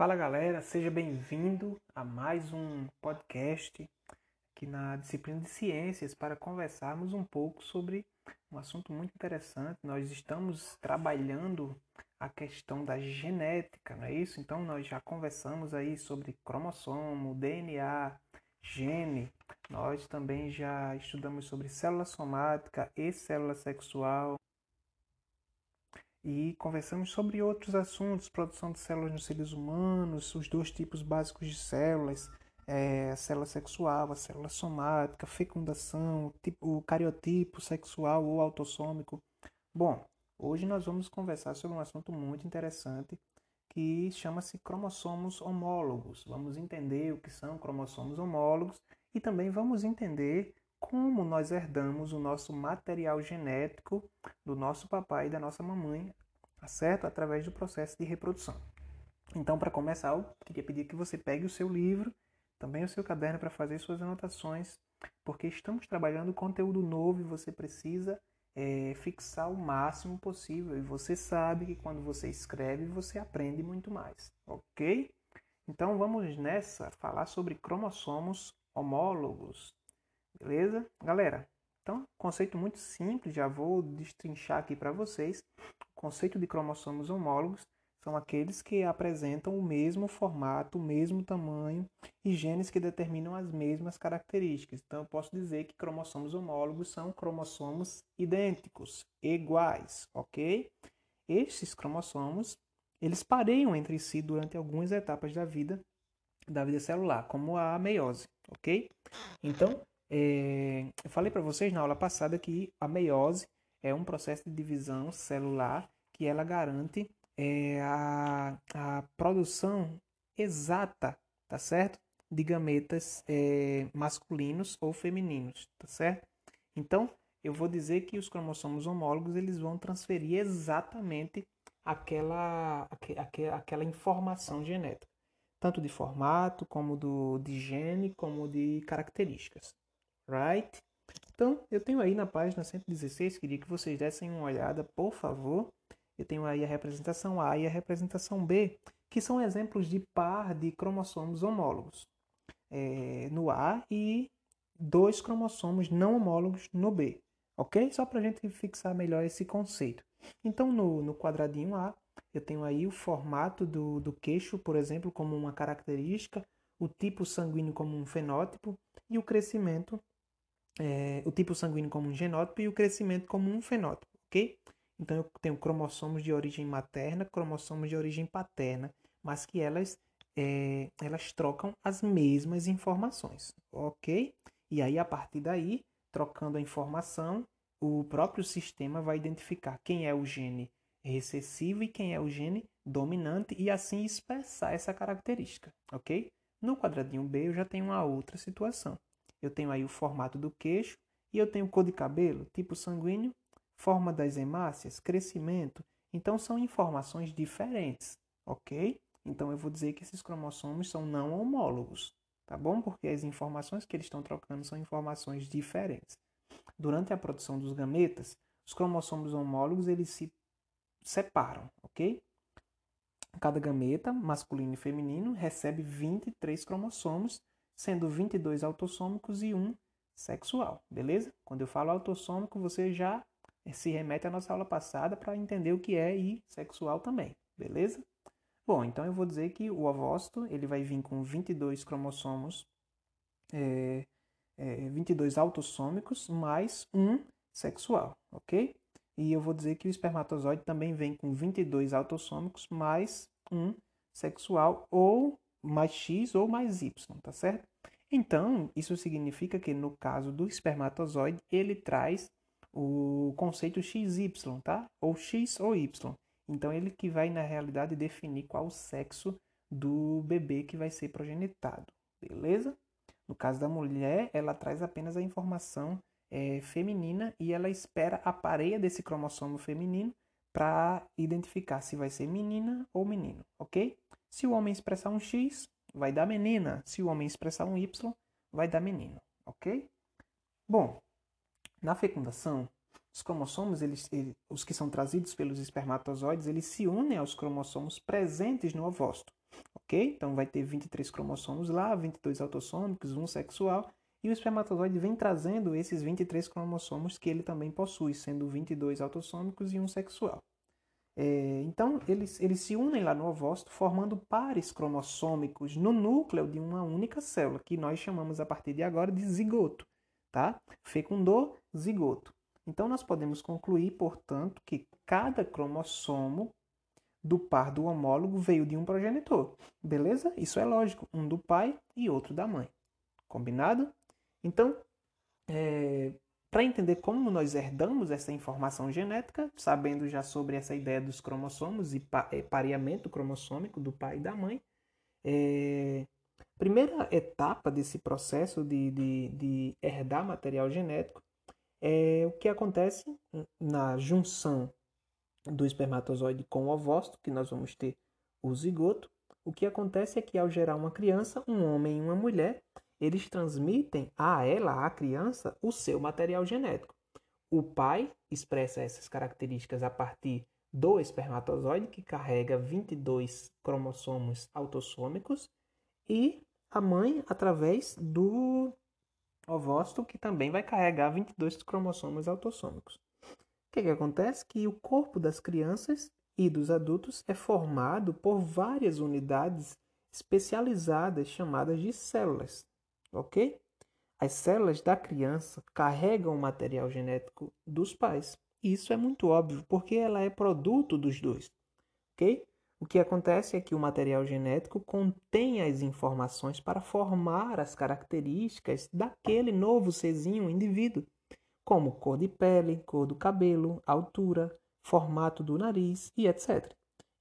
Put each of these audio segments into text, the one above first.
Fala galera, seja bem-vindo a mais um podcast aqui na disciplina de ciências para conversarmos um pouco sobre um assunto muito interessante. Nós estamos trabalhando a questão da genética, não é isso? Então nós já conversamos aí sobre cromossomo, DNA, gene. Nós também já estudamos sobre célula somática e célula sexual e conversamos sobre outros assuntos, produção de células nos seres humanos, os dois tipos básicos de células, é, a célula sexual, a célula somática, fecundação, tipo, o cariotipo sexual ou autossômico. Bom, hoje nós vamos conversar sobre um assunto muito interessante que chama-se cromossomos homólogos. Vamos entender o que são cromossomos homólogos e também vamos entender como nós herdamos o nosso material genético do nosso papai e da nossa mamãe, tá certo? Através do processo de reprodução. Então, para começar, eu queria pedir que você pegue o seu livro, também o seu caderno para fazer suas anotações, porque estamos trabalhando conteúdo novo e você precisa é, fixar o máximo possível. E você sabe que quando você escreve, você aprende muito mais, ok? Então, vamos nessa falar sobre cromossomos homólogos. Beleza? Galera, então, conceito muito simples, já vou destrinchar aqui para vocês. O conceito de cromossomos homólogos são aqueles que apresentam o mesmo formato, o mesmo tamanho e genes que determinam as mesmas características. Então, eu posso dizer que cromossomos homólogos são cromossomos idênticos, iguais, ok? Estes cromossomos, eles pareiam entre si durante algumas etapas da vida, da vida celular, como a meiose, ok? Então, é, eu falei para vocês na aula passada que a meiose é um processo de divisão celular que ela garante é, a, a produção exata, tá certo? De gametas é, masculinos ou femininos, tá certo? Então, eu vou dizer que os cromossomos homólogos eles vão transferir exatamente aquela, aquela, informação genética, tanto de formato, como do, de gene, como de características right? Então, eu tenho aí na página 116, queria que vocês dessem uma olhada, por favor. Eu tenho aí a representação A e a representação B, que são exemplos de par de cromossomos homólogos é, no A e dois cromossomos não homólogos no B, ok? Só para a gente fixar melhor esse conceito. Então, no, no quadradinho A, eu tenho aí o formato do, do queixo, por exemplo, como uma característica, o tipo sanguíneo como um fenótipo e o crescimento é, o tipo sanguíneo como um genótipo e o crescimento como um fenótipo, ok? Então eu tenho cromossomos de origem materna, cromossomos de origem paterna, mas que elas, é, elas trocam as mesmas informações, ok? E aí a partir daí, trocando a informação, o próprio sistema vai identificar quem é o gene recessivo e quem é o gene dominante e assim expressar essa característica, ok? No quadradinho B eu já tenho uma outra situação eu tenho aí o formato do queixo e eu tenho cor de cabelo, tipo sanguíneo, forma das hemácias, crescimento. Então são informações diferentes, ok? Então eu vou dizer que esses cromossomos são não homólogos, tá bom? Porque as informações que eles estão trocando são informações diferentes. Durante a produção dos gametas, os cromossomos homólogos eles se separam, ok? Cada gameta, masculino e feminino, recebe 23 cromossomos sendo 22 autossômicos e um sexual, beleza? Quando eu falo autossômico, você já se remete à nossa aula passada para entender o que é e sexual também, beleza? Bom, então eu vou dizer que o ovócito ele vai vir com 22 cromossomos, é, é, 22 autossômicos mais um sexual, ok? E eu vou dizer que o espermatozoide também vem com 22 autossômicos mais um sexual ou mais X ou mais Y, tá certo? Então, isso significa que no caso do espermatozoide, ele traz o conceito XY, tá? Ou X ou Y. Então, ele que vai, na realidade, definir qual o sexo do bebê que vai ser progenitado, beleza? No caso da mulher, ela traz apenas a informação é, feminina e ela espera a pareia desse cromossomo feminino para identificar se vai ser menina ou menino, ok? Se o homem expressar um X, vai dar menina. Se o homem expressar um Y, vai dar menino, ok? Bom, na fecundação, os cromossomos, eles, eles, os que são trazidos pelos espermatozoides, eles se unem aos cromossomos presentes no ovócito, ok? Então vai ter 23 cromossomos lá, 22 autossômicos, um sexual, e o espermatozoide vem trazendo esses 23 cromossomos que ele também possui, sendo 22 autossômicos e um sexual. É, então, eles, eles se unem lá no ovócito, formando pares cromossômicos no núcleo de uma única célula, que nós chamamos a partir de agora de zigoto. Tá? Fecundou, zigoto. Então, nós podemos concluir, portanto, que cada cromossomo do par do homólogo veio de um progenitor. Beleza? Isso é lógico. Um do pai e outro da mãe. Combinado? Então, é, para entender como nós herdamos essa informação genética, sabendo já sobre essa ideia dos cromossomos e é, pareamento cromossômico do pai e da mãe, é, primeira etapa desse processo de, de, de herdar material genético é o que acontece na junção do espermatozoide com o ovócito, que nós vamos ter o zigoto. O que acontece é que ao gerar uma criança, um homem e uma mulher, eles transmitem a ela, a criança, o seu material genético. O pai expressa essas características a partir do espermatozoide, que carrega 22 cromossomos autossômicos, e a mãe através do ovócito, que também vai carregar 22 cromossomos autossômicos. O que, que acontece? Que o corpo das crianças e dos adultos é formado por várias unidades especializadas chamadas de células ok? As células da criança carregam o material genético dos pais. Isso é muito óbvio, porque ela é produto dos dois, ok? O que acontece é que o material genético contém as informações para formar as características daquele novo serzinho indivíduo, como cor de pele, cor do cabelo, altura, formato do nariz e etc.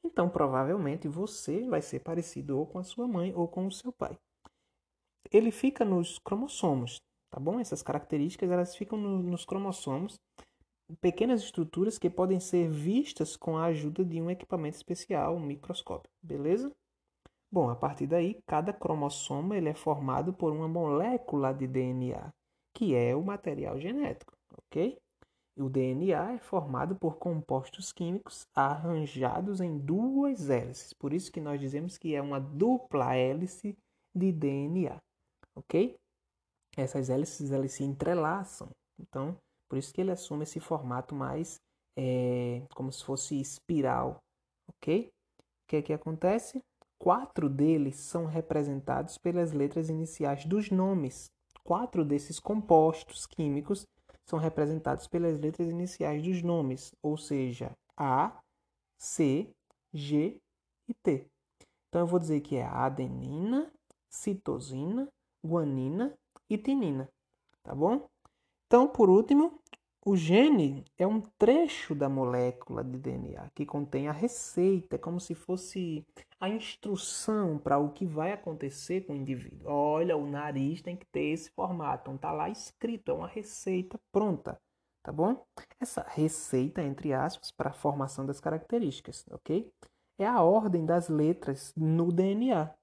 Então, provavelmente você vai ser parecido ou com a sua mãe ou com o seu pai ele fica nos cromossomos, tá bom? Essas características elas ficam no, nos cromossomos, pequenas estruturas que podem ser vistas com a ajuda de um equipamento especial, um microscópio, beleza? Bom, a partir daí, cada cromossomo ele é formado por uma molécula de DNA, que é o material genético, ok? O DNA é formado por compostos químicos arranjados em duas hélices. Por isso que nós dizemos que é uma dupla hélice de DNA ok? Essas hélices elas se entrelaçam, então por isso que ele assume esse formato mais é, como se fosse espiral, ok? O que é que acontece? Quatro deles são representados pelas letras iniciais dos nomes. Quatro desses compostos químicos são representados pelas letras iniciais dos nomes, ou seja, A, C, G e T. Então eu vou dizer que é adenina, citosina, guanina e tinina, tá bom? Então, por último, o gene é um trecho da molécula de DNA que contém a receita, é como se fosse a instrução para o que vai acontecer com o indivíduo. Olha, o nariz tem que ter esse formato, então tá lá escrito, é uma receita pronta, tá bom? Essa receita, entre aspas, para a formação das características, ok? É a ordem das letras no DNA.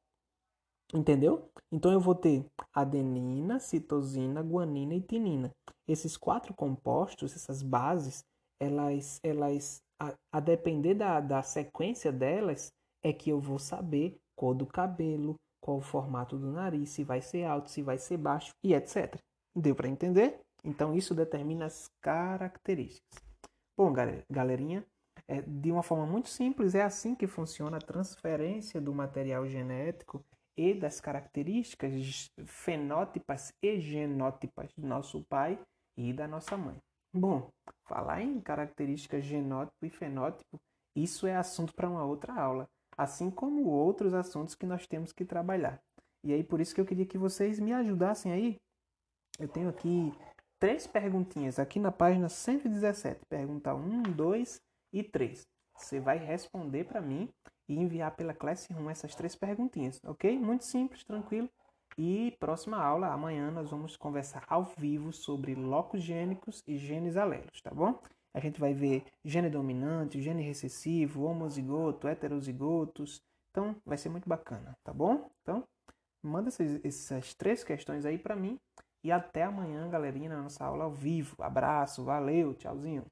Entendeu? Então eu vou ter adenina, citosina, guanina e tinina. Esses quatro compostos, essas bases, elas, elas a, a depender da, da sequência delas, é que eu vou saber cor do cabelo, qual o formato do nariz, se vai ser alto, se vai ser baixo e etc. Deu para entender? Então isso determina as características. Bom, galerinha, é, de uma forma muito simples, é assim que funciona a transferência do material genético e das características fenótipas e genótipas do nosso pai e da nossa mãe. Bom, falar em características genótipo e fenótipo, isso é assunto para uma outra aula, assim como outros assuntos que nós temos que trabalhar. E aí por isso que eu queria que vocês me ajudassem aí. Eu tenho aqui três perguntinhas aqui na página 117, pergunta 1, 2 e 3. Você vai responder para mim e enviar pela Classroom essas três perguntinhas, ok? Muito simples, tranquilo. E próxima aula, amanhã, nós vamos conversar ao vivo sobre locos gênicos e genes alelos, tá bom? A gente vai ver gene dominante, gene recessivo, homozigoto, heterozigotos. Então, vai ser muito bacana, tá bom? Então, manda essas, essas três questões aí para mim. E até amanhã, galerinha, na nossa aula ao vivo. Abraço, valeu, tchauzinho.